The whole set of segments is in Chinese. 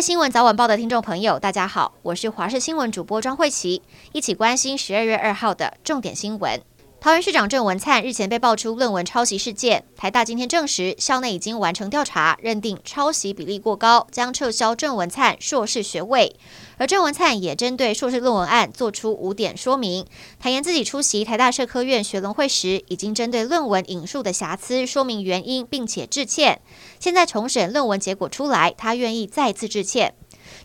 新闻早晚报的听众朋友，大家好，我是华视新闻主播庄慧琪，一起关心十二月二号的重点新闻。桃园市长郑文灿日前被爆出论文抄袭事件，台大今天证实校内已经完成调查，认定抄袭比例过高，将撤销郑文灿硕士学位。而郑文灿也针对硕士论文案做出五点说明，坦言自己出席台大社科院学伦会时，已经针对论文引述的瑕疵说明原因，并且致歉。现在重审论文结果出来，他愿意再次致歉。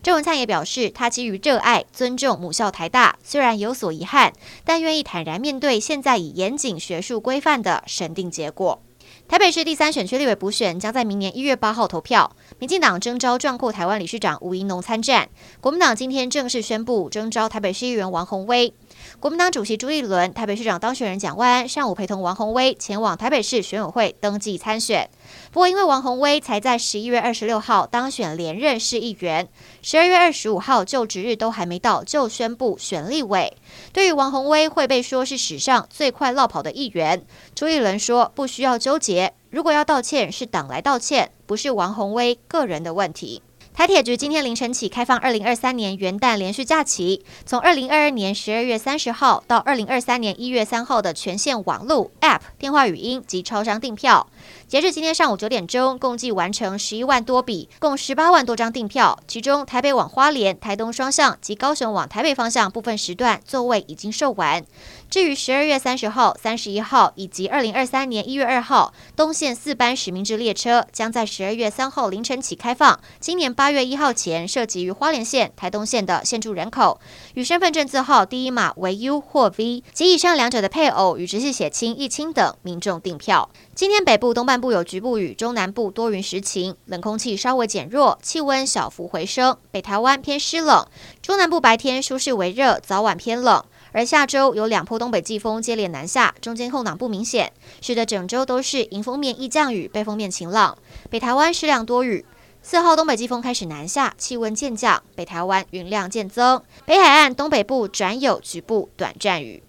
郑文灿也表示，他基于热爱、尊重母校台大，虽然有所遗憾，但愿意坦然面对现在以严谨学术规范的审定结果。台北市第三选区立委补选将在明年一月八号投票，民进党征召壮阔台湾理事长吴怡农参战，国民党今天正式宣布征召台北市议员王宏威。国民党主席朱立伦、台北市长当选人蒋万安上午陪同王宏威前往台北市选委会登记参选。不过，因为王宏威才在十一月二十六号当选连任市议员，十二月二十五号就职日都还没到，就宣布选立委。对于王宏威会被说是史上最快落跑的议员，朱一伦说不需要纠结，如果要道歉是党来道歉，不是王宏威个人的问题。台铁局今天凌晨起开放二零二三年元旦连续假期，从二零二二年十二月三十号到二零二三年一月三号的全线网路 App、电话语音及超商订票。截至今天上午九点钟，共计完成十一万多笔，共十八万多张订票。其中台北往花莲、台东双向及高雄往台北方向部分时段座位已经售完。至于十二月三十号、三十一号以及二零二三年一月二号东线四班实名制列车，将在十二月三号凌晨起开放。今年八八月一号前涉及于花莲县、台东县的现住人口，与身份证字号第一码为 U 或 V 及以上两者的配偶与直系血亲一亲等民众订票。今天北部东半部有局部雨，中南部多云时晴，冷空气稍微减弱，气温小幅回升。北台湾偏湿冷，中南部白天舒适为热，早晚偏冷。而下周有两波东北季风接连南下，中间空档不明显，使得整周都是迎风面易降雨，背风面晴朗。北台湾适量多雨。四号东北季风开始南下，气温渐降，北台湾云量渐增，北海岸东北部转有局部短暂雨。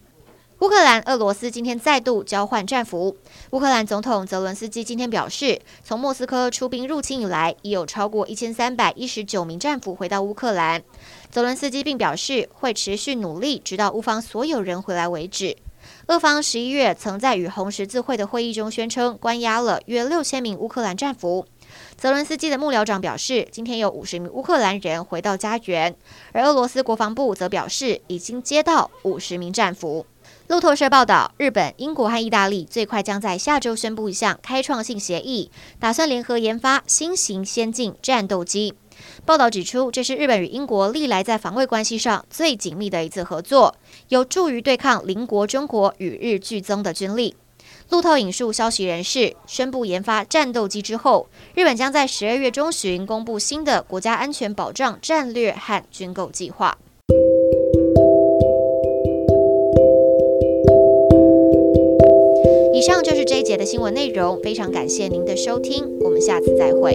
乌克兰、俄罗斯今天再度交换战俘。乌克兰总统泽伦斯基今天表示，从莫斯科出兵入侵以来，已有超过一千三百一十九名战俘回到乌克兰。泽伦斯基并表示，会持续努力，直到乌方所有人回来为止。俄方十一月曾在与红十字会的会议中宣称，关押了约六千名乌克兰战俘。泽伦斯基的幕僚长表示，今天有五十名乌克兰人回到家园，而俄罗斯国防部则表示，已经接到五十名战俘。路透社报道，日本、英国和意大利最快将在下周宣布一项开创性协议，打算联合研发新型先进战斗机。报道指出，这是日本与英国历来在防卫关系上最紧密的一次合作，有助于对抗邻国中国与日俱增的军力。路透引述消息人士宣布，研发战斗机之后，日本将在十二月中旬公布新的国家安全保障战略和军购计划。以上就是这一节的新闻内容，非常感谢您的收听，我们下次再会。